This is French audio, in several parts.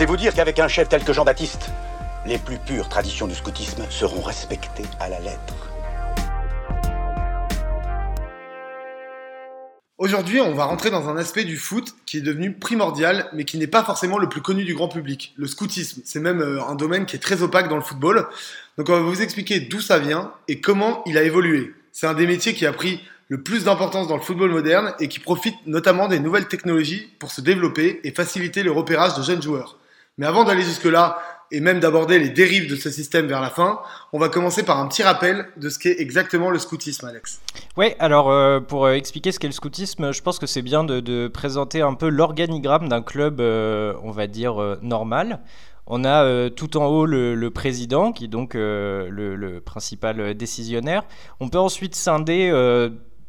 C'est vous dire qu'avec un chef tel que Jean-Baptiste, les plus pures traditions du scoutisme seront respectées à la lettre. Aujourd'hui, on va rentrer dans un aspect du foot qui est devenu primordial, mais qui n'est pas forcément le plus connu du grand public, le scoutisme. C'est même euh, un domaine qui est très opaque dans le football. Donc on va vous expliquer d'où ça vient et comment il a évolué. C'est un des métiers qui a pris le plus d'importance dans le football moderne et qui profite notamment des nouvelles technologies pour se développer et faciliter le repérage de jeunes joueurs. Mais avant d'aller jusque-là, et même d'aborder les dérives de ce système vers la fin, on va commencer par un petit rappel de ce qu'est exactement le scoutisme, Alex. Oui, alors euh, pour euh, expliquer ce qu'est le scoutisme, je pense que c'est bien de, présenter un peu l'organigramme d'un club, euh, on va dire, normal. On a tout en haut le, président, qui est donc le, le, principal décisionnaire. On peut ensuite scinder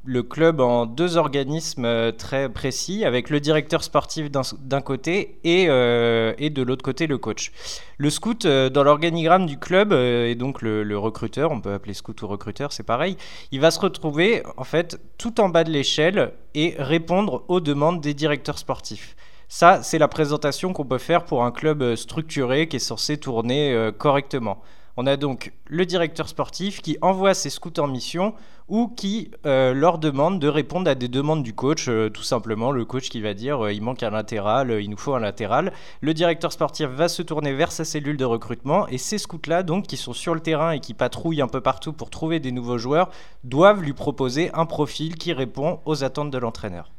le club en deux organismes euh, très précis, avec le directeur sportif d'un côté et, euh, et de l'autre côté le coach. Le scout, euh, dans l'organigramme du club, et donc le, recruteur, on peut appeler scout ou recruteur, c'est pareil, il va se retrouver en fait tout en bas de l'échelle et répondre aux demandes des directeurs sportifs. Ça, c'est la présentation qu'on peut faire pour un club structuré qui est censé tourner correctement. On a donc le directeur sportif qui envoie ses scouts en mission ou qui euh, leur demande de répondre à des demandes du coach, euh, tout simplement le coach qui va dire euh, il manque un latéral, il nous faut un latéral. Le directeur sportif va se tourner vers sa cellule de recrutement et ces scouts-là, qui sont sur le terrain et qui patrouillent un peu partout pour trouver des nouveaux joueurs, doivent lui proposer un profil qui répond aux attentes de l'entraîneur.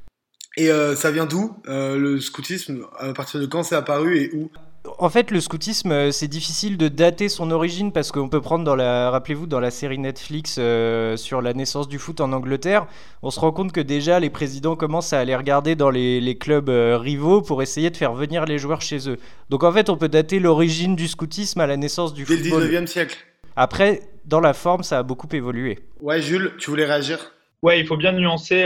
Et ça vient d'où le scoutisme? À partir de quand c'est apparu et où? En fait, le scoutisme, euh, c'est difficile de dater son origine parce qu'on peut prendre dans la, rappelez-vous, dans la série Netflix euh, sur la naissance du foot en Angleterre, on se rend compte que déjà les présidents commencent à aller regarder dans les, clubs euh, rivaux pour essayer de faire venir les joueurs chez eux. Donc en fait, on peut dater l'origine du scoutisme à la naissance du football. Dès le 19e siècle. Après, dans la forme, ça a beaucoup évolué. Ouais, Jules, tu voulais réagir? Ouais, il faut bien nuancer.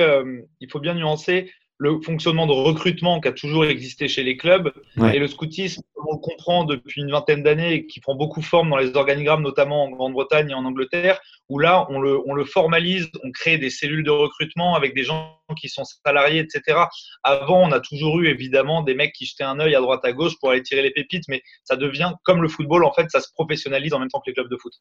il faut bien nuancer le fonctionnement de recrutement qui a toujours existé chez les clubs et le scoutisme, on le comprend depuis une vingtaine d'années, qui prend beaucoup forme dans les organigrammes, notamment en Grande-Bretagne et en Angleterre, où là, on le, on le formalise, on crée des cellules de recrutement avec des gens qui sont salariés, etc. Avant, on a toujours eu évidemment des mecs qui jetaient un œil à droite à gauche pour aller tirer les pépites, mais ça devient comme le football, en fait, ça se professionnalise en même temps que les clubs de foot.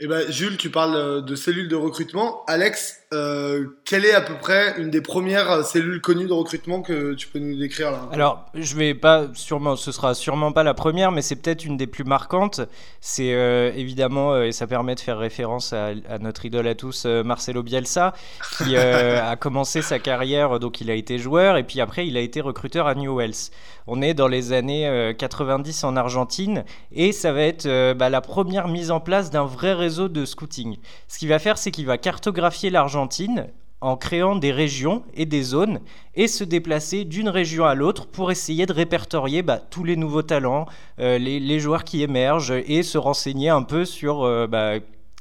Eh ben, Jules, tu parles euh, de cellules de recrutement. Alex, euh, quelle est à peu près une des premières cellules connues de recrutement que tu peux nous décrire là? Alors, je vais pas sûrement, ce sera sûrement pas la première, mais c'est peut-être une des plus marquantes. C'est euh, évidemment, et ça permet de faire référence à, notre idole à tous, Marcelo Bielsa, qui a commencé sa carrière, donc il a été joueur, et puis après il a été recruteur à Newell's. On est dans les années 90 en Argentine, et ça va être bah, la première mise en place d'un vrai réseau de scouting. Ce qu'il va faire, c'est qu'il va cartographier l'Argentine en créant des régions et des zones et se déplacer d'une région à l'autre pour essayer de répertorier bah, tous les nouveaux talents, euh, les, joueurs qui émergent et se renseigner un peu sur euh, bah,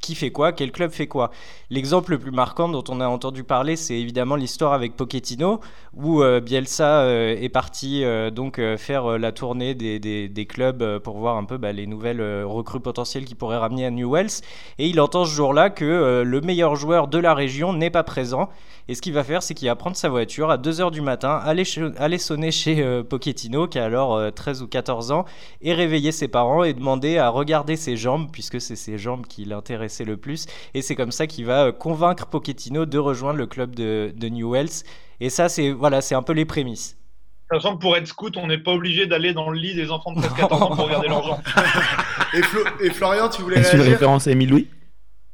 qui fait quoi, quel club fait quoi. L'exemple le plus marquant dont on a entendu parler, c'est évidemment l'histoire avec Pochettino, où euh, Bielsa euh, est parti euh, donc faire la tournée des, clubs pour voir un peu bah, les nouvelles recrues potentielles qu'il pourrait ramener à Newells. Et il entend ce jour-là que le meilleur joueur de la région n'est pas présent. Et ce qu'il va faire, c'est qu'il va prendre sa voiture à 2h du matin, aller, aller sonner chez Pochettino, qui a alors 13 ou 14 ans, et réveiller ses parents et demander à regarder ses jambes, puisque c'est ses jambes qui l'intéressaient le plus. Et c'est comme ça qu'il va euh, convaincre Pochettino de rejoindre le club de, de Newells. Et ça, c'est voilà, c'est un peu les prémices. Sachant que pour être scout, on n'est pas obligé d'aller dans le lit des enfants de 13-14 ans pour regarder leurs jambes. et, Florian, tu voulais réagir une référence à Émile Louis?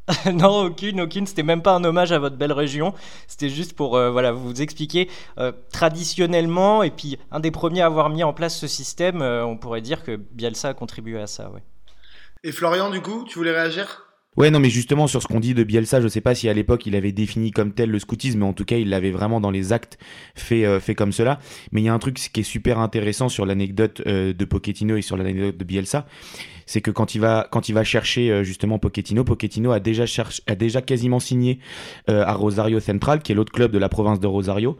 non, aucune, aucune. C'était même pas un hommage à votre belle région. C'était juste pour euh, voilà vous expliquer euh, traditionnellement et puis un des premiers à avoir mis en place ce système. on pourrait dire que Bielsa a contribué à ça, ouais. Et Florian, du coup, tu voulais réagir? Ouais, non, mais justement, sur ce qu'on dit de Bielsa, je sais pas si à l'époque il avait défini comme tel le scoutisme, mais en tout cas, il l'avait vraiment dans les actes fait, euh, fait comme cela. Mais il y a un truc qui est super intéressant sur l'anecdote euh, de Pochettino et sur l'anecdote de Bielsa, c'est que quand il va quand il va chercher euh, justement Pochettino, Pochettino a déjà cherché, a déjà quasiment signé à Rosario Central, qui est l'autre club de la province de Rosario,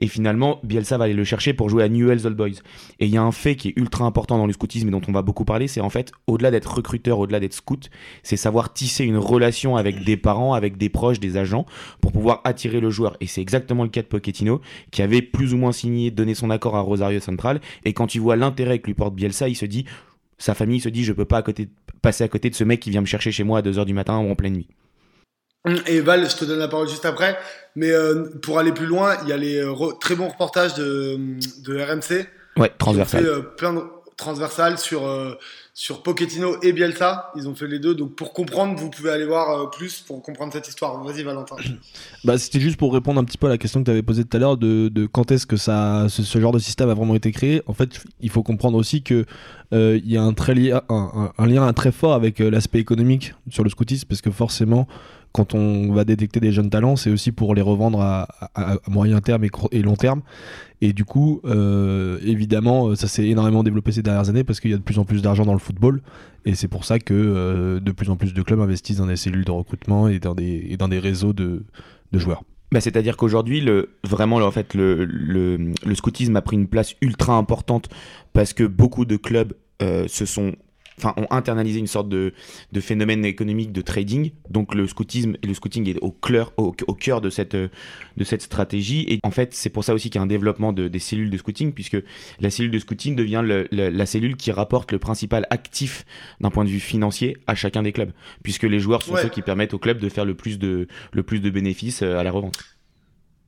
et finalement Bielsa va aller le chercher pour jouer à Newell's Old Boys. Et il y a un fait qui est ultra important dans le scoutisme et dont on va beaucoup parler, c'est en fait au-delà d'être recruteur, au-delà d'être scout, c'est savoir tisser tisser une relation avec des parents, avec des proches, des agents, pour pouvoir attirer le joueur. Et c'est exactement le cas de Pochettino, qui avait plus ou moins signé, donné son accord à Rosario Central. Et quand tu vois l'intérêt que lui porte Bielsa, il se dit, sa famille se dit, je peux pas à côté, passer à côté de ce mec qui vient me chercher chez moi à 2h du matin ou en pleine nuit. Et Val, je te donne la parole juste après. Mais euh, pour aller plus loin, il y a les euh, très bons reportages de, de RMC. Ouais, transversal. Euh, plein de transversal sur sur Pochettino et Bielsa. Ils ont fait les deux. Donc pour comprendre, vous pouvez aller voir euh, plus pour comprendre cette histoire. Vas-y Valentin. Bah, C'était juste pour répondre un petit peu à la question que tu avais posée tout à l'heure de, quand est-ce que ça, ce, genre de système a vraiment été créé. En fait, il faut comprendre aussi que euh, il y a un, très un, lien très fort avec euh, l'aspect économique sur le scoutisme parce que forcément quand on va détecter des jeunes talents, c'est aussi pour les revendre à, moyen terme et, long terme. Et du coup, euh, évidemment, ça s'est énormément développé ces dernières années parce qu'il y a de plus en plus d'argent dans le football. Et c'est pour ça que euh, de plus en plus de clubs investissent dans des cellules de recrutement et dans des, réseaux de, joueurs. Bah, C'est-à-dire qu'aujourd'hui, le, vraiment, en fait, le, le, le, scoutisme a pris une place ultra importante parce que beaucoup de clubs euh, se sont enfin, ont internalisé une sorte de, de, phénomène économique de trading. Donc le scoutisme et le scouting est au, cœur, au, au cœur de cette, de cette stratégie. Et en fait, c'est pour ça aussi qu'il y a un développement de, des cellules de scouting, puisque la cellule de scouting devient le, le, la cellule qui rapporte le principal actif d'un point de vue financier à chacun des clubs, puisque les joueurs sont ouais. ceux qui permettent au club de faire le plus de, le plus de bénéfices euh, à la revente.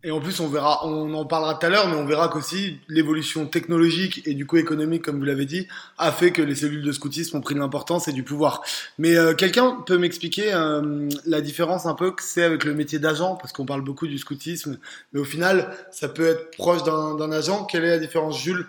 Et en plus, on verra, on en parlera tout à l'heure, mais on verra qu'aussi l'évolution technologique et du coup économique, comme vous l'avez dit, a fait que les cellules de scoutisme ont pris de l'importance et du pouvoir. Mais euh, quelqu'un peut m'expliquer euh, la différence un peu que c'est avec le métier d'agent, parce qu'on parle beaucoup du scoutisme, mais au final, ça peut être proche d'un agent. Quelle est la différence, Jules?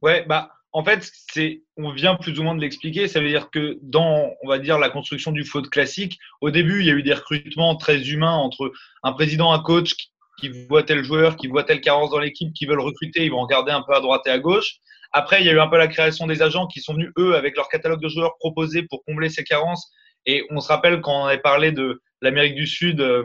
Ouais, bah en fait, c'est, on vient plus ou moins de l'expliquer. Ça veut dire que dans, on va dire, la construction du foot classique, au début, il y a eu des recrutements très humains entre un président, un coach qui, qui voit tel joueur, qui voit telle carence dans l'équipe, qui veulent recruter, ils vont regarder un peu à droite et à gauche. Après, il y a eu un peu la création des agents qui sont venus, eux, avec leur catalogue de joueurs proposés pour combler ces carences. Et on se rappelle quand on avait parlé de l'Amérique du Sud, euh,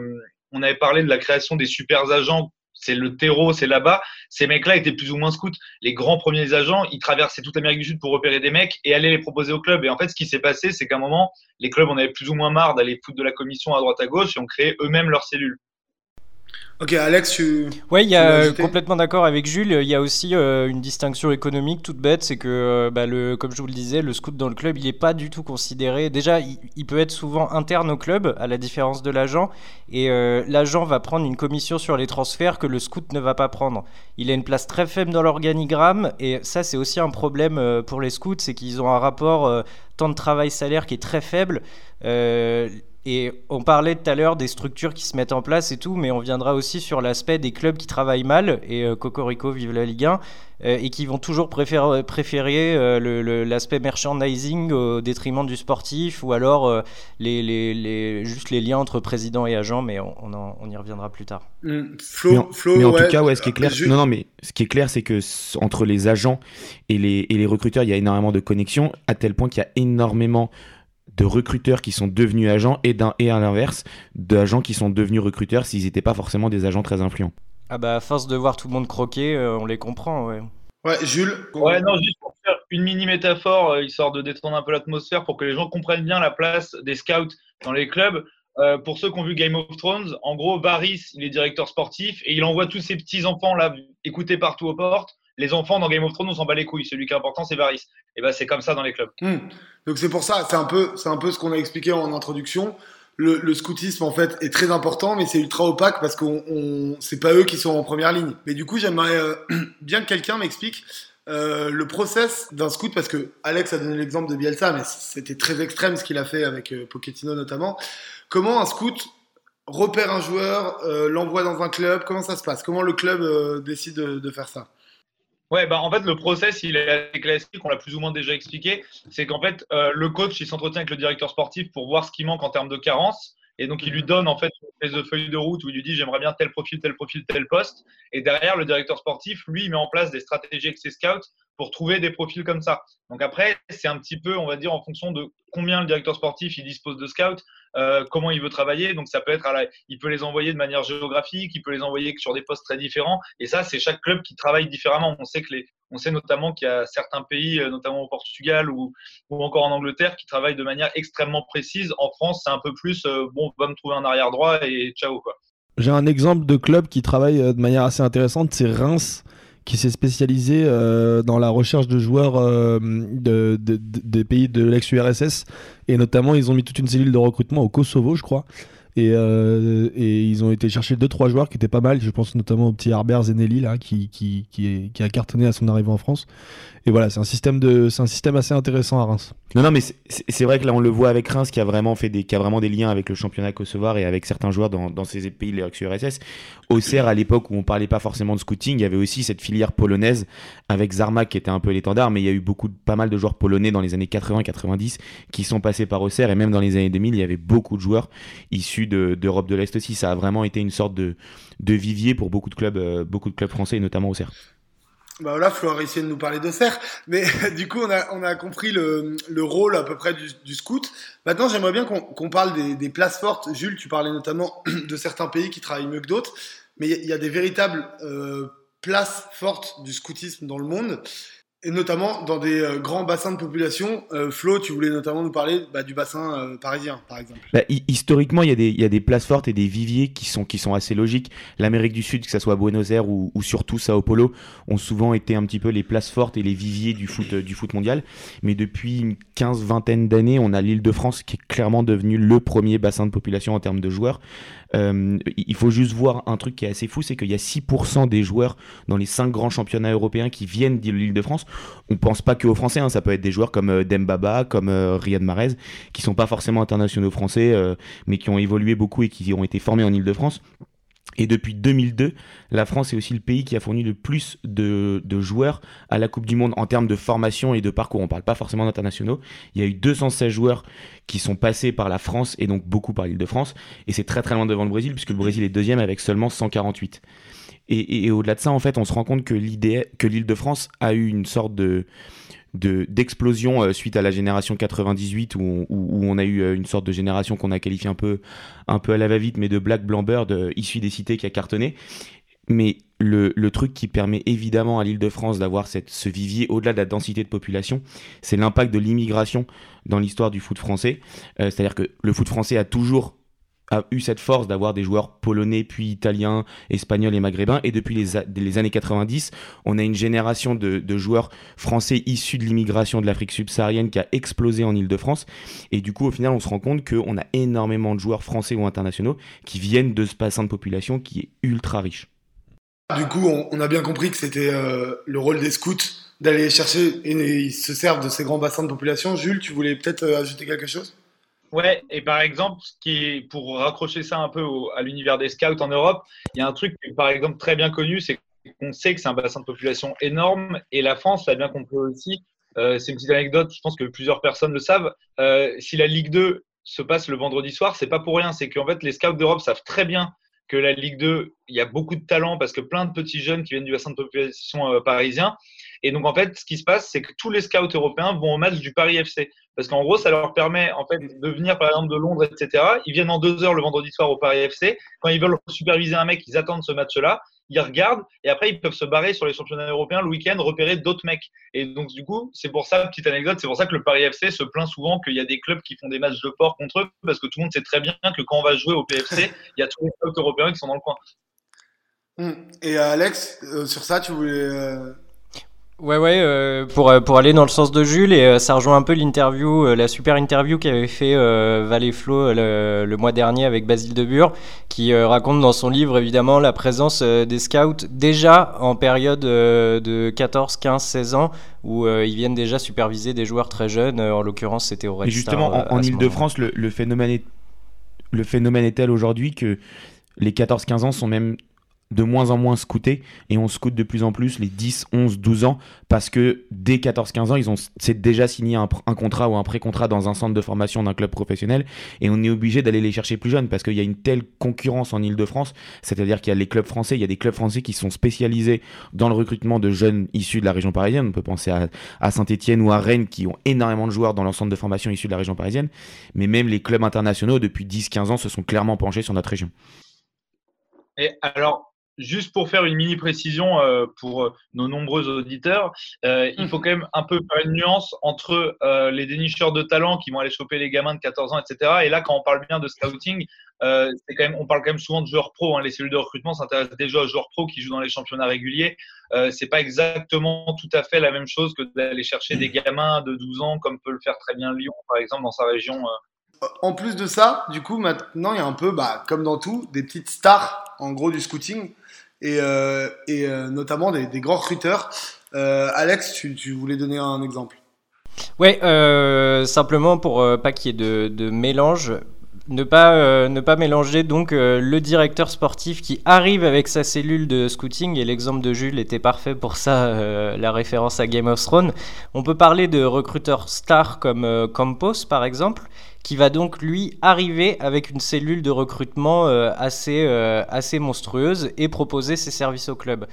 on avait parlé de la création des super agents c'est le terreau, c'est là-bas. Ces mecs-là étaient plus ou moins scouts. Les grands premiers agents, ils traversaient toute l'Amérique du Sud pour repérer des mecs et aller les proposer au club. Et en fait, ce qui s'est passé, c'est qu'à un moment, les clubs en avaient plus ou moins marre d'aller foutre de la commission à droite à gauche et ont créé eux-mêmes leurs cellules. Ok, Alex, tu. Ouais, il y a complètement d'accord avec Jules. Il y a aussi euh, une distinction économique toute bête, c'est que, euh, bah, le, comme je vous le disais, le scout dans le club, il n'est pas du tout considéré. Déjà, il, il, peut être souvent interne au club, à la différence de l'agent, et euh, l'agent va prendre une commission sur les transferts que le scout ne va pas prendre. Il a une place très faible dans l'organigramme, et ça, c'est aussi un problème euh, pour les scouts, c'est qu'ils ont un rapport euh, temps de travail-salaire qui est très faible. Et on parlait tout à l'heure des structures qui se mettent en place et tout, mais on viendra aussi sur l'aspect des clubs qui travaillent mal, et euh, Cocorico vive la Ligue 1, euh, et qui vont toujours préférer, préférer euh, l'aspect merchandising au détriment du sportif, ou alors euh, les, les, les, juste les liens entre président et agent, mais on, on, en, on y reviendra plus tard. Mmh. Flo, mais en, Flo, mais en ouais, tout cas, ouais, ce qui est clair, juste... non, non, mais ce qui est clair, c'est que entre les agents et les, et les recruteurs, il y a énormément de connexions, à tel point qu'il y a énormément de recruteurs qui sont devenus agents et, d'un, et à l'inverse, d'agents qui sont devenus recruteurs s'ils n'étaient pas forcément des agents très influents. Ah bah à force de voir tout le monde croquer, euh, on les comprend, ouais. Ouais, Jules Ouais, non, juste pour faire une mini métaphore, euh, histoire de détendre un peu l'atmosphère, pour que les gens comprennent bien la place des scouts dans les clubs. Euh, pour ceux qui ont vu Game of Thrones, en gros, Varys, il est directeur sportif et il envoie tous ses petits-enfants là, écoutés partout aux portes les enfants dans Game of Thrones, on s'en bat les couilles. Celui qui est important, c'est Varys. Et ben, c'est comme ça dans les clubs. Mmh. Donc c'est pour ça, c'est un peu, c'est un peu ce qu'on a expliqué en introduction. Le, scoutisme en fait est très important, mais c'est ultra opaque parce qu'on, on, c'est pas eux qui sont en première ligne. Mais du coup, j'aimerais euh, bien que quelqu'un m'explique euh, le process d'un scout parce que Alex a donné l'exemple de Bielsa, mais c'était très extrême ce qu'il a fait avec euh, Pochettino notamment. Comment un scout repère un joueur, euh, l'envoie dans un club? Comment ça se passe? Comment le club décide de, de faire ça? Ouais, bah en fait le process il est assez classique, on l'a plus ou moins déjà expliqué. C'est qu'en fait euh, le coach il s'entretient avec le directeur sportif pour voir ce qui manque en termes de carence. Et donc, il lui donne en fait une espèce de feuille de route où il lui dit j'aimerais bien tel profil, tel profil, tel poste. Et derrière, le directeur sportif, lui, il met en place des stratégies avec ses scouts pour trouver des profils comme ça. Donc après, c'est un petit peu, on va dire, en fonction de combien le directeur sportif il dispose de scouts, euh, comment il veut travailler. Donc ça peut être, à la, il peut les envoyer de manière géographique, il peut les envoyer sur des postes très différents. Et ça, c'est chaque club qui travaille différemment. On sait que les, On sait notamment qu'il y a certains pays, notamment au Portugal ou, encore en Angleterre, qui travaillent de manière extrêmement précise. En France, c'est un peu plus, bon, va me trouver un arrière droit et ciao. J'ai un exemple de club qui travaille de manière assez intéressante, c'est Reims qui s'est spécialisé euh, dans la recherche de joueurs euh, de, des pays de l'ex-URSS. Et notamment, ils ont mis toute une cellule de recrutement au Kosovo, je crois. Et, euh, et, ils ont été chercher 2-3 joueurs qui étaient pas mal. Je pense notamment au petit Herbert Zenelli là, qui, qui, a cartonné à son arrivée en France. Et voilà, c'est un, système de, c'est un système assez intéressant à Reims. Non, non, mais c'est vrai que là, on le voit avec Reims qui a vraiment, fait des, qui a vraiment des liens avec le championnat kosovar et avec certains joueurs dans, dans ces pays de l'ex-URSS. Auxerre, à l'époque où on parlait pas forcément de scouting, il y avait aussi cette filière polonaise avec Zarmak qui était un peu l'étendard, mais il y a eu beaucoup, pas mal de joueurs polonais dans les années 80-90 qui sont passés par Auxerre et même dans les années 2000, il y avait beaucoup de joueurs issus d'Europe de, l'Est aussi. Ça a vraiment été une sorte de, de vivier pour beaucoup de clubs, euh, beaucoup de clubs français et notamment Auxerre. Bah voilà, Flo a essayé de nous parler d'Auxerre, mais du coup on a, on a compris le, le rôle à peu près du, scout. Maintenant j'aimerais bien qu'on parle des, des, places fortes. Jules, tu parlais notamment de certains pays qui travaillent mieux que d'autres, mais il y, a des véritables euh, places fortes du scoutisme dans le monde et notamment dans des euh, grands bassins de population. Euh, Flo, tu voulais notamment nous parler bah, du bassin euh, parisien, par exemple. Bah, historiquement, il y, a des, y, a des places fortes et des viviers qui sont, qui sont assez logiques. L'Amérique du Sud, que ce soit Buenos Aires ou, ou, surtout Sao Paulo, ont souvent été un petit peu les places fortes et les viviers du foot, du foot mondial. Mais depuis une quinze, vingtaine d'années, on a l'île de France qui est clairement devenu le premier bassin de population en termes de joueurs. Euh, il faut juste voir un truc qui est assez fou, c'est qu'il y a 6% des joueurs dans les 5 grands championnats européens qui viennent de l'île de France. On pense pas que aux Français, hein, ça peut être des joueurs comme euh, Dembaba, comme euh, Riyad Mahrez, qui sont pas forcément internationaux français, mais qui ont évolué beaucoup et qui ont été formés en île de France. Et depuis 2002, la France est aussi le pays qui a fourni le plus de, joueurs à la Coupe du Monde en termes de formation et de parcours. On ne parle pas forcément d'internationaux. Il y a eu 216 joueurs qui sont passés par la France et donc beaucoup par l'île de France. Et c'est très très loin devant le Brésil puisque le Brésil est deuxième avec seulement 148. Et, au-delà de ça, en fait, on se rend compte que l'île de France a eu une sorte de d'explosion euh, suite à la génération 98 où on, a eu euh, une sorte de génération qu'on a qualifié un peu un peu à la va-vite mais de Black Bluebird euh, issu des cités qui a cartonné mais le, le, truc qui permet évidemment à l'île de France d'avoir ce vivier au-delà de la densité de population, c'est l'impact de l'immigration dans l'histoire du foot français. C'est-à-dire que le foot français a toujours a eu cette force d'avoir des joueurs polonais, puis italiens, espagnols et maghrébins. Et depuis les, années 90, on a une génération de, de joueurs français issus de l'immigration de l'Afrique subsaharienne qui a explosé en Ile-de-France. Et du coup, au final, on se rend compte qu'on a énormément de joueurs français ou internationaux qui viennent de ce bassin de population qui est ultra riche. Du coup, on, a bien compris que c'était euh, le rôle des scouts d'aller chercher et ils se servent de ces grands bassins de population. Jules, tu voulais peut-être euh, ajouter quelque chose? Ouais, et par exemple, ce qui pour raccrocher ça un peu à l'univers des scouts en Europe, il y a un truc qui est par exemple très bien connu, c'est qu'on sait que c'est un bassin de population énorme et la France l'a bien compris aussi. Euh, c'est une petite anecdote, je pense que plusieurs personnes le savent. Euh, si la Ligue 2 se passe le vendredi soir, c'est pas pour rien, c'est qu'en fait les scouts d'Europe savent très bien que la Ligue 2, il y a beaucoup de talent parce que plein de petits jeunes qui viennent du bassin de population euh, parisien. Et donc, en fait, ce qui se passe, c'est que tous les scouts européens vont au match du Paris FC. Parce qu'en gros, ça leur permet en fait de venir par exemple de Londres, etc. Ils viennent en deux heures le vendredi soir au Paris FC. Quand ils veulent superviser un mec, ils attendent ce match-là, ils regardent et après ils peuvent se barrer sur les championnats européens le week-end, repérer d'autres mecs. Et donc du coup, c'est pour ça, petite anecdote, c'est pour ça que le Paris FC se plaint souvent qu'il y a des clubs qui font des matchs de port contre eux parce que tout le monde sait très bien que quand on va jouer au PFC, il y a tous les clubs européens qui sont dans le coin. Hum. Et Alex, euh, sur ça, tu voulais euh, Ouais, ouais, euh, pour, euh, pour aller dans le sens de Jules, et euh, ça rejoint un peu l'interview, euh, la super interview qu'avait fait Valé Flo le, le, mois dernier avec Basile Debure, qui raconte dans son livre évidemment la présence des scouts déjà en période de 14, 15, 16 ans, où ils viennent déjà superviser des joueurs très jeunes, en l'occurrence c'était au Red Et justement, en, Ile-de-France, le, le, phénomène est, le phénomène est tel aujourd'hui que les 14-15 ans sont même de moins en moins scoutés et on scoute de plus en plus les 10, 11, 12 ans parce que dès 14-15 ans, ils ont c'est déjà signé un, contrat ou un pré-contrat dans un centre de formation d'un club professionnel et on est obligé d'aller les chercher plus jeunes parce qu'il y a une telle concurrence en Ile-de-France, c'est-à-dire qu'il y a les clubs français, il y a des clubs français qui sont spécialisés dans le recrutement de jeunes issus de la région parisienne, on peut penser à, à Saint-Etienne ou à Rennes qui ont énormément de joueurs dans leur centre de formation issus de la région parisienne, mais même les clubs internationaux depuis 10-15 ans se sont clairement penchés sur notre région. Et alors, juste pour faire une mini précision euh, pour nos nombreux auditeurs, euh, il faut quand même un peu faire une nuance entre euh, les dénicheurs de talent qui vont aller choper les gamins de 14 ans, etc. Et là, quand on parle bien de scouting, c'est quand même, on parle quand même souvent de joueurs pro. Hein. Les cellules de recrutement s'intéressent déjà aux joueurs pro qui jouent dans les championnats réguliers. c'est pas exactement tout à fait la même chose que d'aller chercher des gamins de 12 ans, comme peut le faire très bien Lyon, par exemple, dans sa région. En plus de ça, du coup, maintenant, il y a un peu, bah, comme dans tout, des petites stars, en gros, du scouting et, euh, euh, notamment des, grands recruteurs. Euh, Alex, tu, voulais donner un exemple? Ouais, simplement pour pas qu'il y ait de, de mélange ne pas, ne pas mélanger donc le directeur sportif qui arrive avec sa cellule de scouting, et l'exemple de Jules était parfait pour ça, la référence à Game of Thrones. On peut parler de recruteurs stars comme Campos par exemple, qui va donc lui arriver avec une cellule de recrutement euh, assez, euh, assez monstrueuse et proposer ses services au club.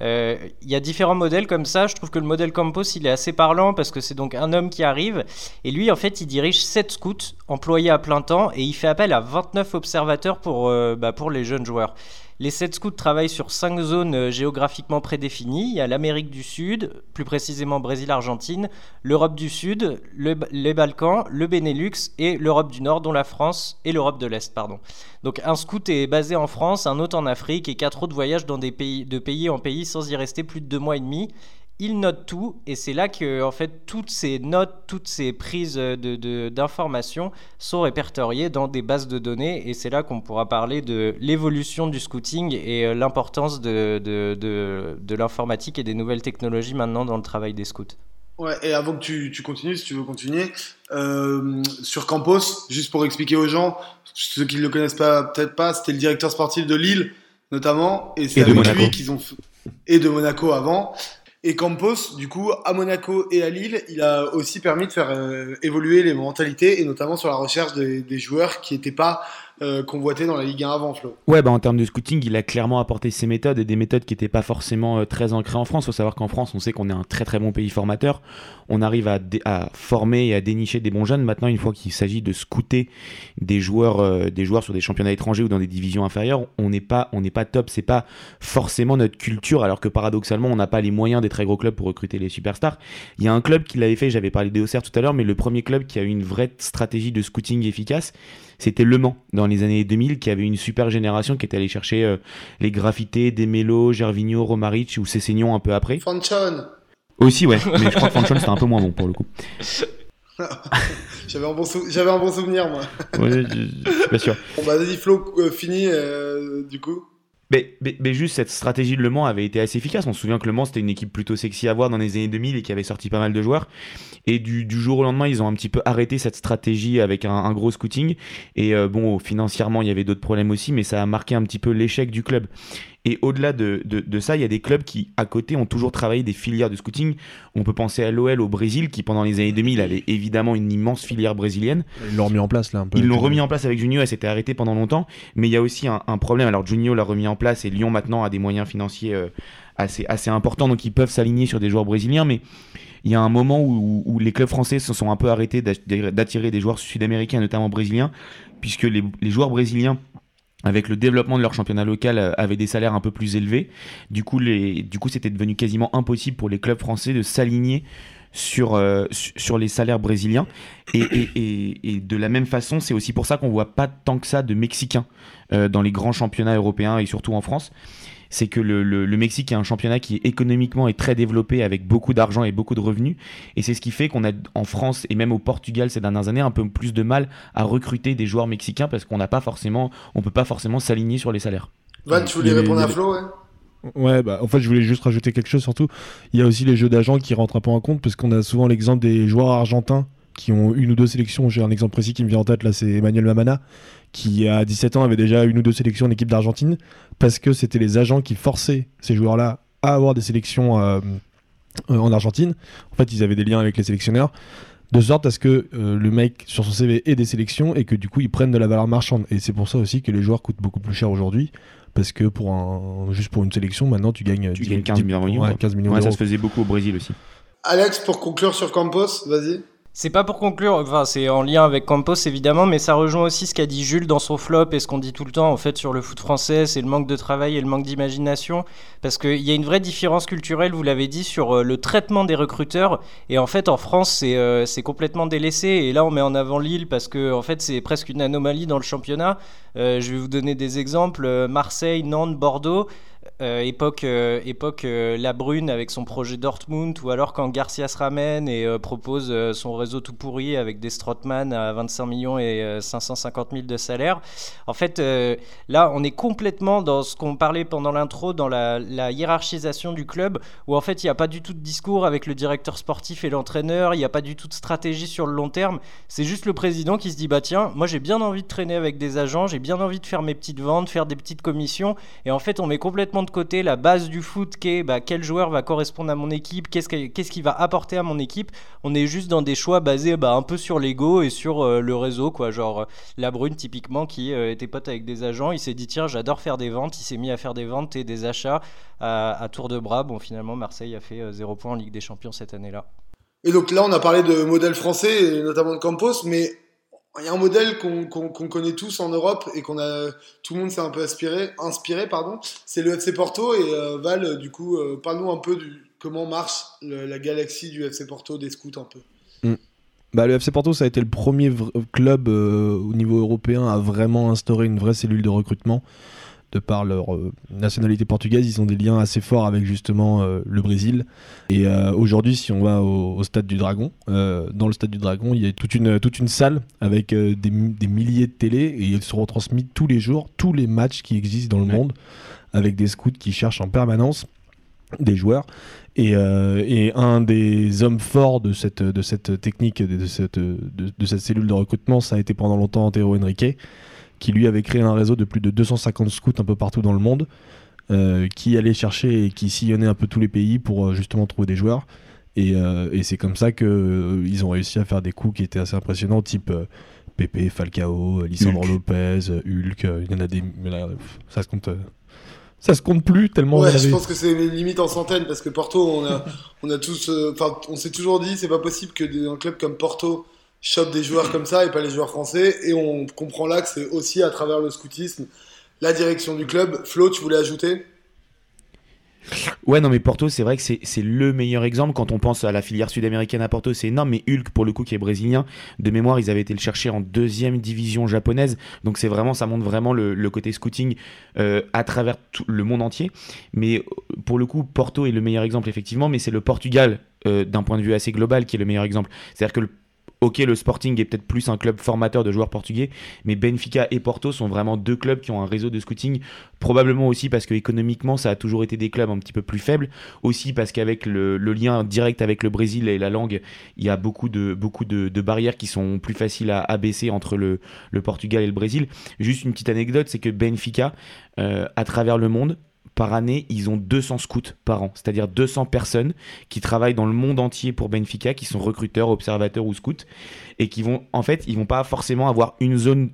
Euh, il y a différents modèles comme ça. Je trouve que le modèle Campos, il est assez parlant parce que c'est donc un homme qui arrive et lui, en fait, il dirige 7 scouts employés à plein temps et il fait appel à 29 observateurs pour, bah, pour les jeunes joueurs. Les 7 scouts travaillent sur 5 zones euh, géographiquement prédéfinies. Il y a l'Amérique du Sud, plus précisément Brésil-Argentine, l'Europe du Sud, les Balkans, le Benelux et l'Europe du Nord, dont la France et l'Europe de l'Est. Pardon. Donc un scout est basé en France, un autre en Afrique et quatre autres voyagent de pays en pays sans y rester plus de deux mois et demi il note tout et c'est là que en fait toutes ces notes, toutes ces prises d'informations de, sont répertoriées dans des bases de données et c'est là qu'on pourra parler de l'évolution du scouting et euh, l'importance de, de, l'informatique et des nouvelles technologies maintenant dans le travail des scouts. Ouais, et avant que tu, tu continues, si tu veux continuer, euh, sur Campos, juste pour expliquer aux gens, ceux qui ne le connaissent pas peut-être pas, c'était le directeur sportif de Lille notamment, et c'est avec lui qu'ils ont et de Monaco avant. Et Campos, du coup, à Monaco et à Lille, il a aussi permis de faire euh, évoluer les mentalités et notamment sur la recherche des, des joueurs qui n'étaient pas euh, convoité dans la Ligue 1 avant, Flo. Ouais, bah en termes de scouting, il a clairement apporté ses méthodes et des méthodes qui n'étaient pas forcément euh, très ancrées en France. Il faut savoir qu'en France, on sait qu'on est un très très bon pays formateur. On arrive à, former et à dénicher des bons jeunes. Maintenant, une fois qu'il s'agit de scouter des joueurs, euh, des joueurs sur des championnats étrangers ou dans des divisions inférieures, on n'est pas, on n'est pas top. C'est pas forcément notre culture, alors que paradoxalement, on n'a pas les moyens des très gros clubs pour recruter les superstars. Il y a un club qui l'avait fait, j'avais parlé d'Auxerre tout à l'heure, mais le premier club qui a eu une vraie stratégie de scouting efficace, c'était Le Mans dans les années 2000 qui avait une super génération qui était allée chercher euh, les graffités, Desmelo, Gervinho, Romaric ou Cessignon un peu après. Fanchon Aussi, ouais, mais je crois que Fanchon c'était un peu moins bon pour le coup. J'avais un, bon un bon souvenir, moi. Ouais, je, suis pas sûr. Bon, bah, vas-y, Flo, euh, fini, euh, du coup. Mais, juste cette stratégie de Le Mans avait été assez efficace. On se souvient que Le Mans c'était une équipe plutôt sexy à voir dans les années 2000 et qui avait sorti pas mal de joueurs. Et du, du jour au lendemain, ils ont un petit peu arrêté cette stratégie avec un, gros scouting. Et euh, bon, financièrement, il y avait d'autres problèmes aussi, mais ça a marqué un petit peu l'échec du club. Et au-delà de, de, ça, il y a des clubs qui, à côté, ont toujours travaillé des filières de scouting. On peut penser à l'OL au Brésil, qui pendant les années 2000 avait évidemment une immense filière brésilienne. Ils l'ont remis en place là un peu. Ils l'ont remis en place avec Junio, elle s'était arrêtée pendant longtemps. Mais il y a aussi un, problème. Alors Junio l'a remis en place et Lyon maintenant a des moyens financiers euh, assez, assez importants, donc ils peuvent s'aligner sur des joueurs brésiliens. Mais il y a un moment où, les clubs français se sont un peu arrêtés d'attirer des joueurs sud-américains, notamment brésiliens, puisque les, les joueurs brésiliens avec le développement de leur championnat local, euh, avaient des salaires un peu plus élevés. Du coup, les, du coup, c'était devenu quasiment impossible pour les clubs français de s'aligner sur, euh, sur les salaires brésiliens. Et, et, et, de la même façon, c'est aussi pour ça qu'on voit pas tant que ça de Mexicains euh, dans les grands championnats européens et surtout en France c'est que le, Mexique est un championnat qui économiquement est très développé avec beaucoup d'argent et beaucoup de revenus. Et c'est ce qui fait qu'on a en France et même au Portugal ces dernières années un peu plus de mal à recruter des joueurs mexicains parce qu'on n'a pas forcément, on peut pas forcément s'aligner sur les salaires. Van, tu voulais répondre à Flo, ouais bah, en fait, je voulais juste rajouter quelque chose surtout. Il y a aussi les jeux d'agents qui rentrent un peu en compte parce qu'on a souvent l'exemple des joueurs argentins qui ont une ou deux sélections. J'ai un exemple précis qui me vient en tête là, c'est Emmanuel Mamana qui à 17 ans avait déjà une ou deux sélections en équipe d'Argentine, parce que c'était les agents qui forçaient ces joueurs-là à avoir des sélections euh, euh, en Argentine. En fait, ils avaient des liens avec les sélectionneurs, de sorte à ce que euh, le mec sur son CV ait des sélections et que du coup ils prennent de la valeur marchande. Et c'est pour ça aussi que les joueurs coûtent beaucoup plus cher aujourd'hui. Parce que pour un, juste pour une sélection, maintenant tu gagnes, tu gagnes 15 millions, ouais, 15 millions Ça se faisait beaucoup au Brésil aussi. Alex, pour conclure sur Campos, vas-y. C'est pas pour conclure, enfin c'est en lien avec Campos évidemment, mais ça rejoint aussi ce qu'a dit Jules dans son flop et ce qu'on dit tout le temps en fait sur le foot français, c'est le manque de travail et le manque d'imagination, parce qu'il y a une vraie différence culturelle, vous l'avez dit, sur euh, le traitement des recruteurs, et en fait en France c'est euh, c'est complètement délaissé, et là on met en avant Lille parce que en fait c'est presque une anomalie dans le championnat. Euh, je vais vous donner des exemples, Marseille, Nantes, Bordeaux. Euh, époque, euh, époque euh, La Brune avec son projet Dortmund, ou alors quand Garcia se ramène et propose son réseau tout pourri avec des Strotman à 25 millions et 550 000 de salaire. En fait, là, on est complètement dans ce qu'on parlait pendant l'intro, dans la, hiérarchisation du club, où en fait, il n'y a pas du tout de discours avec le directeur sportif et l'entraîneur, il n'y a pas du tout de stratégie sur le long terme. C'est juste le président qui se dit, bah tiens, moi j'ai bien envie de traîner avec des agents, j'ai bien envie de faire mes petites ventes, faire des petites commissions, et en fait, on met complètement de côté la base du foot qui est bah, quel joueur va correspondre à mon équipe, qu'est-ce qu'il va apporter à mon équipe. On est juste dans des choix basés bah, un peu sur l'ego et sur euh, le réseau. quoi. Genre euh, la Brune, typiquement, qui euh, était pote avec des agents, il s'est dit tiens, j'adore faire des ventes. Il s'est mis à faire des ventes et des achats à, tour de bras. Bon, finalement, Marseille a fait 0 points en Ligue des Champions cette année-là. Et donc là, on a parlé de modèle français, notamment de Campos, mais il y a un modèle qu'on connaît tous en Europe et qu'on a tout le monde s'est un peu inspiré, inspiré pardon. C'est le FC Porto et euh, Val, du coup, euh, parle-nous un peu du comment marche la galaxie du FC Porto des scouts un peu. Hmm. Bah, le FC Porto, ça a été le premier club euh, au niveau européen à vraiment instaurer une vraie cellule de recrutement de par leur euh, nationalité portugaise, ils ont des liens assez forts avec justement euh, le Brésil. Et euh, aujourd'hui, si on va au, stade du Dragon, dans le stade du Dragon, il y a toute une, toute une salle avec des, milliers de télé et ils sont retransmis tous les jours, tous les matchs qui existent dans le monde, avec des scouts qui cherchent en permanence des joueurs. Et, un des hommes forts de cette, de cette technique, de cette, de, de cette cellule de recrutement, ça a été pendant longtemps Antero Henrique qui lui avait créé un réseau de plus de 250 scouts un peu partout dans le monde, euh, qui allait chercher et qui sillonnait un peu tous les pays pour euh, justement trouver des joueurs. Et, euh, c'est comme ça qu'ils ont réussi à faire des coups qui étaient assez impressionnants, type Pepe, Falcao, Lisandro Lopez, Hulk. Il y en a des. ça se compte ça se compte plus tellement. Ouais, je pense que c'est limite en centaines parce que Porto, on a, on a tous, enfin, on s'est toujours dit, c'est pas possible que un club comme Porto chope des joueurs comme ça et pas les joueurs français. Et on comprend là que c'est aussi à travers le scoutisme la direction du club. Flo, tu voulais ajouter? Ouais, non, mais Porto, c'est vrai que c'est le meilleur exemple. Quand on pense à la filière sud-américaine à Porto, c'est énorme. Mais Hulk, pour le coup, qui est brésilien, de mémoire, ils avaient été le chercher en deuxième division japonaise. Donc, c'est vraiment, ça montre vraiment le, côté scouting euh, à travers tout le monde entier. Mais pour le coup, Porto est le meilleur exemple, effectivement. Mais c'est le Portugal, euh, d'un point de vue assez global, qui est le meilleur exemple. C'est-à-dire que le Ok, le Sporting est peut-être plus un club formateur de joueurs portugais, mais Benfica et Porto sont vraiment deux clubs qui ont un réseau de scouting, probablement aussi parce que économiquement ça a toujours été des clubs un petit peu plus faibles, aussi parce qu'avec le, lien direct avec le Brésil et la langue, il y a beaucoup de, barrières qui sont plus faciles à abaisser entre le, Portugal et le Brésil. Juste une petite anecdote, c'est que Benfica, euh, à travers le monde, par année, ils ont 200 scouts par an, c'est-à-dire 200 personnes qui travaillent dans le monde entier pour Benfica, qui sont recruteurs, observateurs ou scouts, et qui vont, en fait, ils vont pas forcément avoir une zone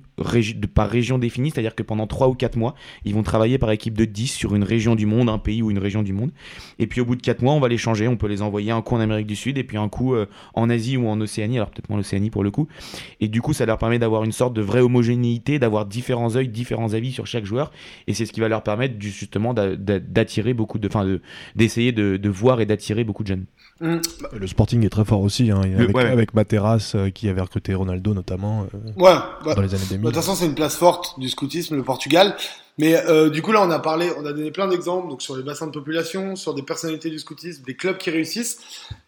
par région définie, c'est-à-dire que pendant 3 ou 4 mois, ils vont travailler par équipe de 10 sur une région du monde, un pays ou une région du monde, et puis au bout de 4 mois, on va les changer, on peut les envoyer un coup en Amérique du Sud, et puis un coup euh, en Asie ou en Océanie, alors peut-être moins l'Océanie pour le coup, et du coup, ça leur permet d'avoir une sorte de vraie homogénéité, d'avoir différents œils, différents avis sur chaque joueur, et c'est ce qui va leur permettre justement d'attirer beaucoup de, enfin, d'essayer de, de voir et d'attirer beaucoup de jeunes. Mm. Le Sporting est très fort aussi, hein, avec, Materas euh, qui avait recruté Ronaldo notamment euh, ouais, bah, dans les années 2000. De toute façon, c'est une place forte du scoutisme, le Portugal. Mais euh, du coup, là, on a parlé, on a donné plein d'exemples donc sur les bassins de population, sur des personnalités du scoutisme, des clubs qui réussissent.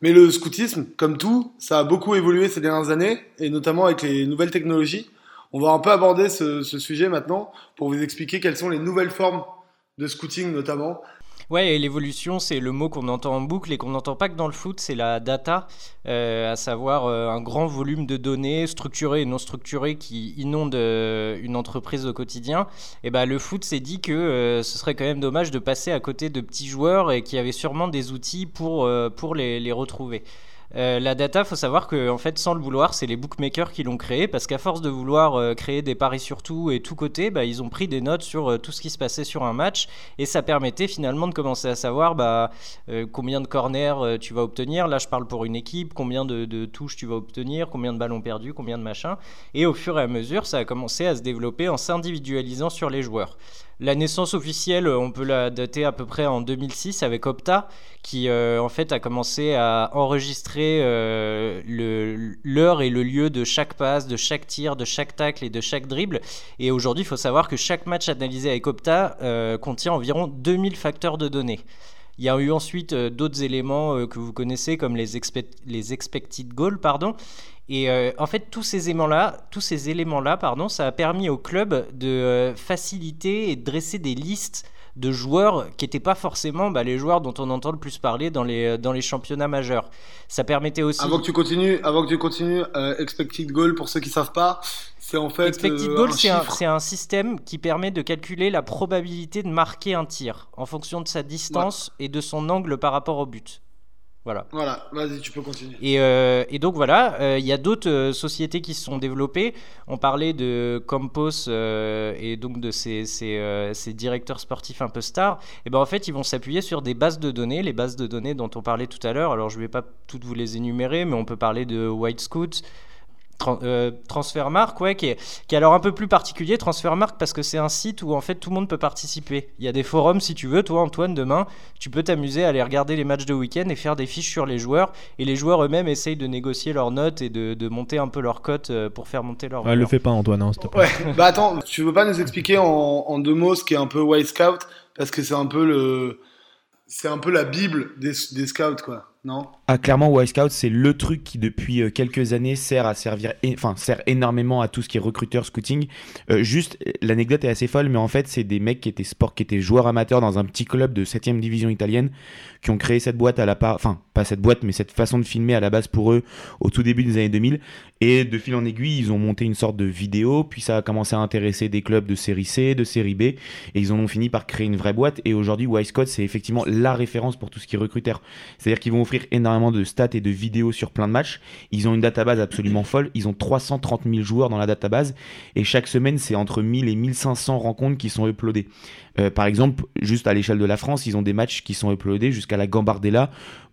Mais le scoutisme, comme tout, ça a beaucoup évolué ces dernières années, et notamment avec les nouvelles technologies. On va un peu aborder ce, ce sujet maintenant pour vous expliquer quelles sont les nouvelles formes de scouting notamment. Ouais, et l'évolution, c'est le mot qu'on entend en boucle et qu'on n'entend pas que dans le foot, c'est la data, euh, à savoir euh, un grand volume de données structurées et non structurées qui inondent euh, une entreprise au quotidien. Et ben le foot s'est dit que ce serait quand même dommage de passer à côté de petits joueurs et qui avaient sûrement des outils pour, pour les retrouver. Euh, la data, faut savoir que fait, sans le vouloir, c'est les bookmakers qui l'ont créé parce qu'à force de vouloir euh, créer des paris sur tout et tout côté, bah, ils ont pris des notes sur euh, tout ce qui se passait sur un match et ça permettait finalement de commencer à savoir bah, combien de corners tu vas obtenir. Là, je parle pour une équipe, combien de, de, touches tu vas obtenir, combien de ballons perdus, combien de machins. Et au fur et à mesure, ça a commencé à se développer en s'individualisant sur les joueurs. La naissance officielle, on peut la dater à peu près en 2006 avec Opta, qui euh, en fait a commencé à enregistrer euh, l'heure et le lieu de chaque passe, de chaque tir, de chaque tacle et de chaque dribble. Et aujourd'hui, il faut savoir que chaque match analysé avec Opta euh, contient environ 2000 facteurs de données. Il y a eu ensuite d'autres éléments que vous connaissez comme les, les expected goals, pardon, et euh, en fait, tous ces éléments-là, tous ces éléments-là, pardon, ça a permis au club de euh, faciliter et de dresser des listes de joueurs qui n'étaient pas forcément bah, les joueurs dont on entend le plus parler dans les, euh, dans les championnats majeurs. Ça permettait aussi. Avant que tu continues, avant que tu continues, expected goal pour ceux qui savent pas, c'est en fait. Expected goal, c'est un, un, système qui permet de calculer la probabilité de marquer un tir en fonction de sa distance et de son angle par rapport au but. Voilà. Voilà, vas-y, tu peux continuer. Et, euh, et donc voilà, euh, il y a d'autres euh, sociétés qui se sont développées. On parlait de Campos et donc de ces, ces, ces, directeurs sportifs un peu stars. Et ben en fait, ils vont s'appuyer sur des bases de données, les bases de données dont on parlait tout à l'heure. Alors je ne vais pas toutes vous les énumérer, mais on peut parler de White Scout, euh, Transfermark, ouais, qui est, qui est alors un peu plus particulier, Transfermark, parce que c'est un site où en fait tout le monde peut participer. Il y a des forums si tu veux, toi Antoine, demain, tu peux t'amuser à aller regarder les matchs de week-end et faire des fiches sur les joueurs. Et les joueurs eux-mêmes essayent de négocier leurs notes et de, de monter un peu leur cote euh, pour faire monter leur. Ouais, le fais pas Antoine, hein, s'il te plaît. bah attends, tu veux pas nous expliquer en, en deux mots ce qui est un peu White Scout? Parce que c'est un peu le. C'est un peu la Bible des, des scouts, quoi, non ah, clairement, Y Scout, c'est le truc qui, depuis euh, quelques années, sert à servir, enfin, sert énormément à tout ce qui est recruteur, scouting. Euh, juste, l'anecdote est assez folle, mais en fait, c'est des mecs qui étaient sport, qui étaient joueurs amateurs dans un petit club de 7ème division italienne, qui ont créé cette boîte à la part, enfin, pas cette boîte, mais cette façon de filmer à la base pour eux au tout début des années 2000. Et de fil en aiguille, ils ont monté une sorte de vidéo, puis ça a commencé à intéresser des clubs de série C, de série B, et ils en ont fini par créer une vraie boîte. Et aujourd'hui, Y Scout, c'est effectivement la référence pour tout ce qui est recruteur. C'est-à-dire qu'ils vont offrir énormément de stats et de vidéos sur plein de matchs. Ils ont une database absolument folle. Ils ont 330 000 joueurs dans la database. Et chaque semaine, c'est entre 1000 et 1500 rencontres qui sont uploadées. Euh, par exemple, juste à l'échelle de la France, ils ont des matchs qui sont uploadés jusqu'à la Gambardella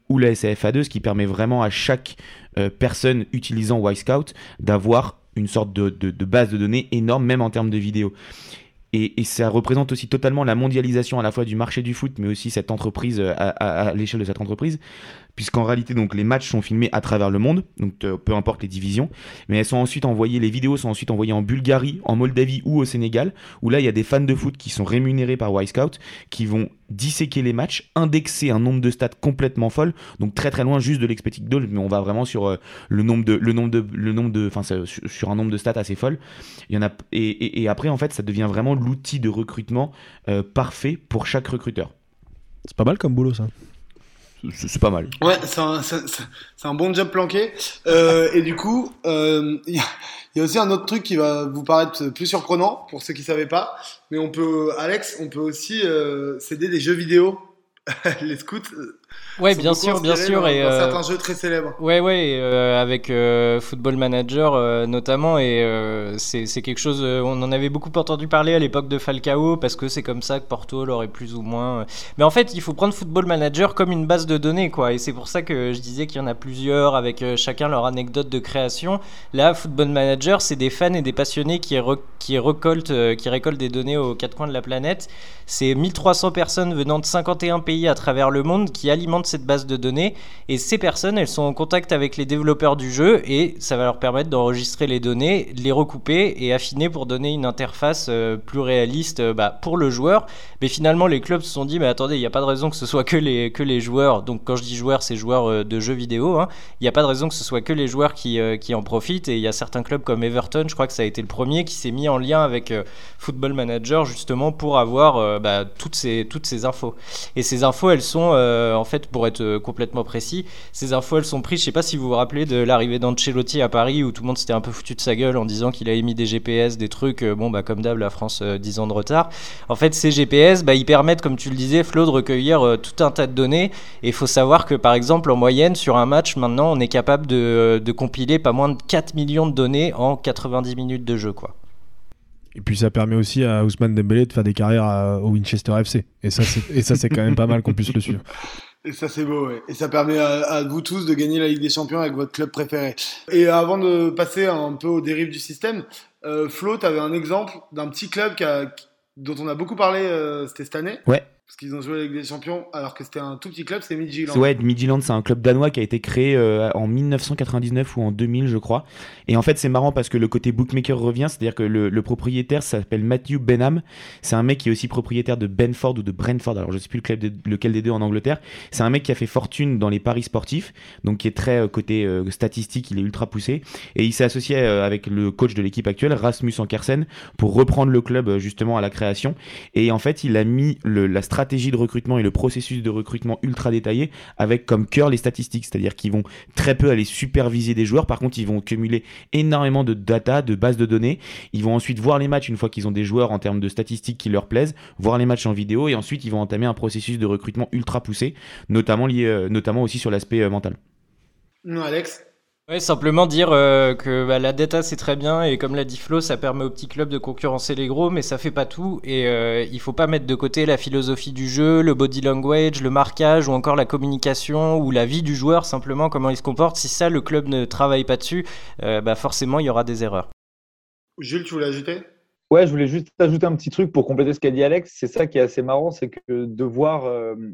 ou la SAFA2, ce qui permet vraiment à chaque euh, personne utilisant Y-Scout d'avoir une sorte de, de, base de données énorme, même en termes de vidéos. Et, ça représente aussi totalement la mondialisation à la fois du marché du foot, mais aussi cette entreprise, euh, à, l'échelle de cette entreprise, puisqu'en réalité, donc, les matchs sont filmés à travers le monde, donc euh, peu importe les divisions, mais elles sont ensuite envoyées, les vidéos sont ensuite envoyées en Bulgarie, en Moldavie ou au Sénégal, où là, il y a des fans de foot qui sont rémunérés par Y-Scout, qui vont disséquer les matchs, indexer un nombre de stats complètement folle, donc très très loin juste de l'expected goal, mais on va vraiment sur euh, le nombre de, le nombre de, le nombre de, enfin un nombre de stats assez folle. Il y en a et, et, après en fait ça devient vraiment l'outil de recrutement euh, parfait pour chaque recruteur. C'est pas mal comme boulot ça. C'est pas mal. Ouais, c'est un, un, bon job planqué. Euh, et du coup, il y, y, a aussi un autre truc qui va vous paraître plus surprenant pour ceux qui ne savaient pas. Mais on peut, Alex, on peut aussi euh, céder des jeux vidéo. les scouts, Ouais, bien sûr, bien sûr. et euh, certains jeux très célèbres. Ouais, ouais, euh, avec euh, Football Manager notamment, et c'est quelque chose. on en avait beaucoup entendu parler à l'époque de Falcao parce que c'est comme ça que Porto l'aurait plus ou moins. Mais en fait, il faut prendre Football Manager comme une base de données, quoi. Et c'est pour ça que je disais qu'il y en a plusieurs avec chacun leur anecdote de création. Là, Football Manager, c'est des fans et des passionnés qui, qui récoltent, qui récoltent des données aux quatre coins de la planète. C'est 1300 personnes venant de 51 pays à travers le monde qui alimentent cette base de données. Et ces personnes, elles sont en contact avec les développeurs du jeu et ça va leur permettre d'enregistrer les données, de les recouper et affiner pour donner une interface euh, plus réaliste euh, bah, pour le joueur. Mais finalement, les clubs se sont dit, mais attendez, il n'y a pas de raison que ce soit que les, que les joueurs. Donc quand je dis joueurs, c'est joueurs euh, de jeux vidéo. Hein. Il n'y a pas de raison que ce soit que les joueurs qui, qui en profitent. Et il y a certains clubs comme Everton, je crois que ça a été le premier, qui s'est mis en lien avec Football Manager justement pour avoir bah, toutes, ces, toutes ces infos. Et ces infos, elles sont en fait pour être complètement précis. Ces infos, elles sont prises. Je sais pas si vous vous rappelez de l'arrivée d'Ancelotti à Paris où tout le monde s'était un peu foutu de sa gueule en disant qu'il avait mis des GPS, des trucs. bon, bah, comme d'hab, la France, 10 ans de retard. En fait, ces GPS, bah, ils permettent, comme tu le disais, Flo, de recueillir tout un tas de données. Et il faut savoir que, par exemple, en moyenne, sur un match, maintenant, on est capable de, de compiler pas moins de 4 millions de données en 90 minutes de jeu, quoi. Et puis ça permet aussi à Ousmane Dembélé de faire des carrières au Winchester FC. Et ça, c'est, et ça, c'est quand même pas mal qu'on puisse le suivre. Et ça, c'est beau, ouais. Et ça permet à, vous tous de gagner la Ligue des Champions avec votre club préféré. Et avant de passer un peu aux dérives du système, euh, Flo, tu un exemple d'un petit club dont on a beaucoup parlé euh, cette année. Ouais. Parce qu'ils ont joué avec des champions alors que c'était un tout petit club, c'est Midtjylland. Ouais, Midtjylland, c'est un club danois qui a été créé euh, en 1999 ou en 2000, je crois. Et en fait, c'est marrant parce que le côté bookmaker revient, c'est-à-dire que le, propriétaire s'appelle Matthew Benham. C'est un mec qui est aussi propriétaire de Benford ou de Brentford. Alors, je sais plus lequel, des deux en Angleterre. C'est un mec qui a fait fortune dans les paris sportifs, donc qui est très euh, côté euh, statistique, il est ultra poussé. Et il s'est associé avec le coach de l'équipe actuelle, Rasmus Ankersen, pour reprendre le club justement à la création. Et en fait, il a mis la stratégie stratégie de recrutement et le processus de recrutement ultra détaillé avec comme cœur les statistiques, c'est-à-dire qu'ils vont très peu aller superviser des joueurs, par contre ils vont cumuler énormément de data, de bases de données, ils vont ensuite voir les matchs une fois qu'ils ont des joueurs en termes de statistiques qui leur plaisent, voir les matchs en vidéo et ensuite ils vont entamer un processus de recrutement ultra poussé, notamment lié, euh, notamment aussi sur l'aspect euh, mental. Non, Alex oui, simplement dire euh, que bah, la data c'est très bien et comme l'a dit Flo, ça permet aux petits clubs de concurrencer les gros, mais ça fait pas tout et euh, il faut pas mettre de côté la philosophie du jeu, le body language, le marquage ou encore la communication ou la vie du joueur, simplement comment il se comporte. Si ça, le club ne travaille pas dessus, euh, bah forcément il y aura des erreurs. Jules, tu voulais ajouter? Ouais, je voulais juste ajouter un petit truc pour compléter ce qu'a dit Alex. C'est ça qui est assez marrant, c'est que de voir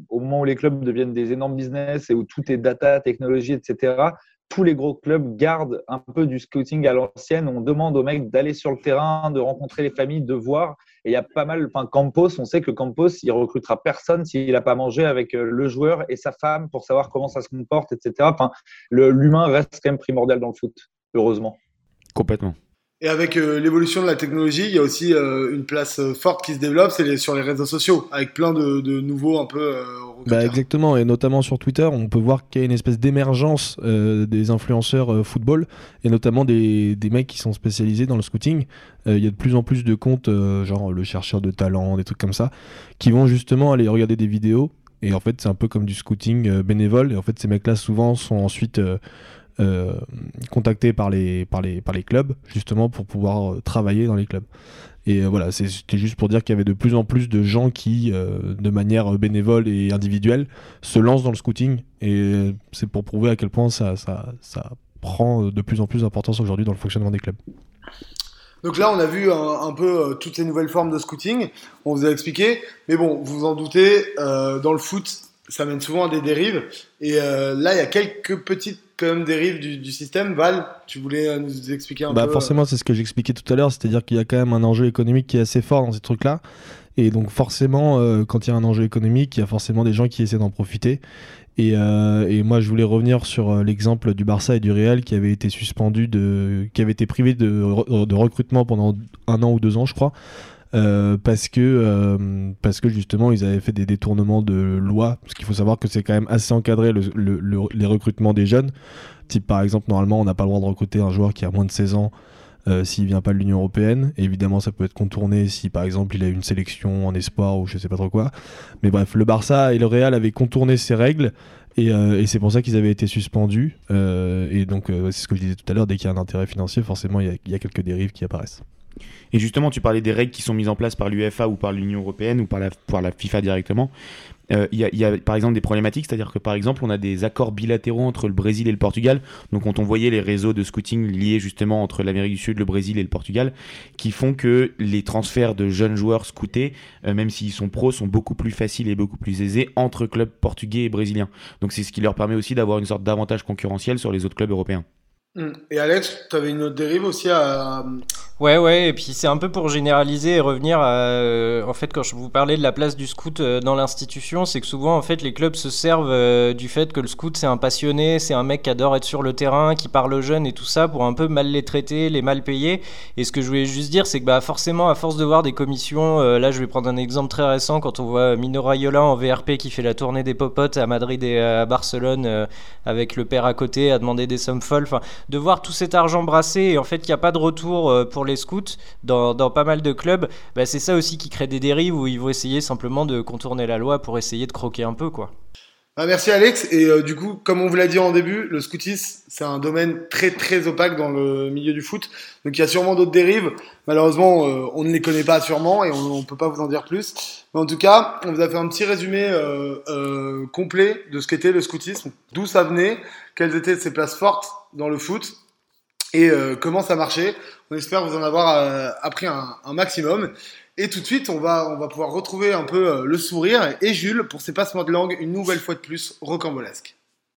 au moment où les clubs deviennent des énormes business et où tout est data, technologie, etc., tous les gros clubs gardent un peu du scouting à l'ancienne. On demande aux mecs d'aller sur le terrain, de rencontrer les familles, de voir. Et il y a pas mal. Enfin, Campos, on sait que Campos, il recrutera personne s'il n'a pas mangé avec euh, le joueur et sa femme pour savoir comment ça se comporte, etc. Enfin, l'humain reste quand même primordial dans le foot, heureusement. Complètement. Et avec euh, l'évolution de la technologie, il y a aussi euh, une place forte qui se développe, c'est sur les réseaux sociaux, avec plein de, de nouveaux un peu bah exactement, et notamment sur Twitter, on peut voir qu'il y a une espèce d'émergence euh, des influenceurs euh, football, et notamment des, des, mecs qui sont spécialisés dans le scouting. Euh, il y a de plus en plus de comptes, genre le chercheur de talent, des trucs comme ça, qui vont justement aller regarder des vidéos, et en fait c'est un peu comme du scouting bénévole, et en fait ces mecs-là souvent sont ensuite... contactés par les, par, les, par les clubs, justement pour pouvoir travailler dans les clubs. Et euh, voilà, c'était juste pour dire qu'il y avait de plus en plus de gens qui, euh, de manière bénévole et individuelle, se lancent dans le scouting. Et c'est pour prouver à quel point ça, ça, ça prend de plus en plus d'importance aujourd'hui dans le fonctionnement des clubs. Donc là, on a vu un, peu euh, toutes ces nouvelles formes de scouting. On vous a expliqué. Mais bon, vous vous en doutez, dans le foot, ça mène souvent à des dérives. Et là, il y a quelques petites quand même dérive du, du, système. Val, tu voulais euh, nous expliquer un bah peu Forcément, c'est ce que j'expliquais tout à l'heure, c'est-à-dire qu'il y a quand même un enjeu économique qui est assez fort dans ces trucs-là. Et donc forcément, euh, quand il y a un enjeu économique, il y a forcément des gens qui essaient d'en profiter. Et, euh, et, moi, je voulais revenir sur l'exemple du Barça et du Real qui avait été suspendu, de, qui avait été privé de, de recrutement pendant un an ou deux ans, je crois, euh, parce que euh, parce que justement ils avaient fait des détournements de loi parce qu'il faut savoir que c'est quand même assez encadré le, les recrutements des jeunes. Type par exemple normalement on n'a pas le droit de recruter un joueur qui a moins de 16 ans euh, s'il vient pas de l'Union Européenne. Évidemment ça peut être contourné si par exemple il a une sélection en espoir ou je sais pas trop quoi. Mais bref le Barça et le Real avaient contourné ces règles et, et c'est pour ça qu'ils avaient été suspendus. Et donc c'est ce que je disais tout à l'heure dès qu'il y a un intérêt financier forcément il y a quelques dérives qui apparaissent et justement, tu parlais des règles qui sont mises en place par l'UFA ou par l'Union européenne ou par la, FIFA directement. Euh, il y, a par exemple des problématiques, c'est-à-dire que par exemple on a des accords bilatéraux entre le Brésil et le Portugal. Donc quand on voyait les réseaux de scouting liés justement entre l'Amérique du Sud, le Brésil et le Portugal, qui font que les transferts de jeunes joueurs scoutés, euh, même s'ils sont pros, sont beaucoup plus faciles et beaucoup plus aisés entre clubs portugais et brésiliens. Donc c'est ce qui leur permet aussi d'avoir une sorte d'avantage concurrentiel sur les autres clubs européens. Hum. Et Alex, tu avais une autre dérive aussi à, Ouais, ouais, et puis c'est un peu pour généraliser et revenir à. Euh, en fait, quand je vous parlais de la place du scout euh, dans l'institution, c'est que souvent, en fait, les clubs se servent euh, du fait que le scout, c'est un passionné, c'est un mec qui adore être sur le terrain, qui parle aux jeunes et tout ça, pour un peu mal les traiter, les mal payer. Et ce que je voulais juste dire, c'est que bah, forcément, à force de voir des commissions, là, je vais prendre un exemple très récent, quand on voit Mino Raiola en VRP qui fait la tournée des popotes à Madrid et à Barcelone, avec le père à côté, à demander des sommes folles, enfin, de voir tout cet argent brassé et en fait, qu'il n'y a pas de retour pour les scouts dans, pas mal de clubs, bah, c'est ça aussi qui crée des dérives où ils vont essayer simplement de contourner la loi pour essayer de croquer un peu, quoi. Ah, merci Alex. Et euh, du coup, comme on vous l'a dit en début, le scoutisme, c'est un domaine très très opaque dans le milieu du foot. Donc il y a sûrement d'autres dérives. Malheureusement, euh, on ne les connaît pas sûrement et on ne peut pas vous en dire plus. Mais en tout cas, on vous a fait un petit résumé euh, complet de ce qu'était le scoutisme, d'où ça venait, quelles étaient ses places fortes dans le foot et comment ça marchait. On espère vous en avoir appris un, maximum. Et tout de suite, on va, on va pouvoir retrouver un peu euh, le sourire et Jules pour ses passements de langue une nouvelle fois de plus rocambolesque.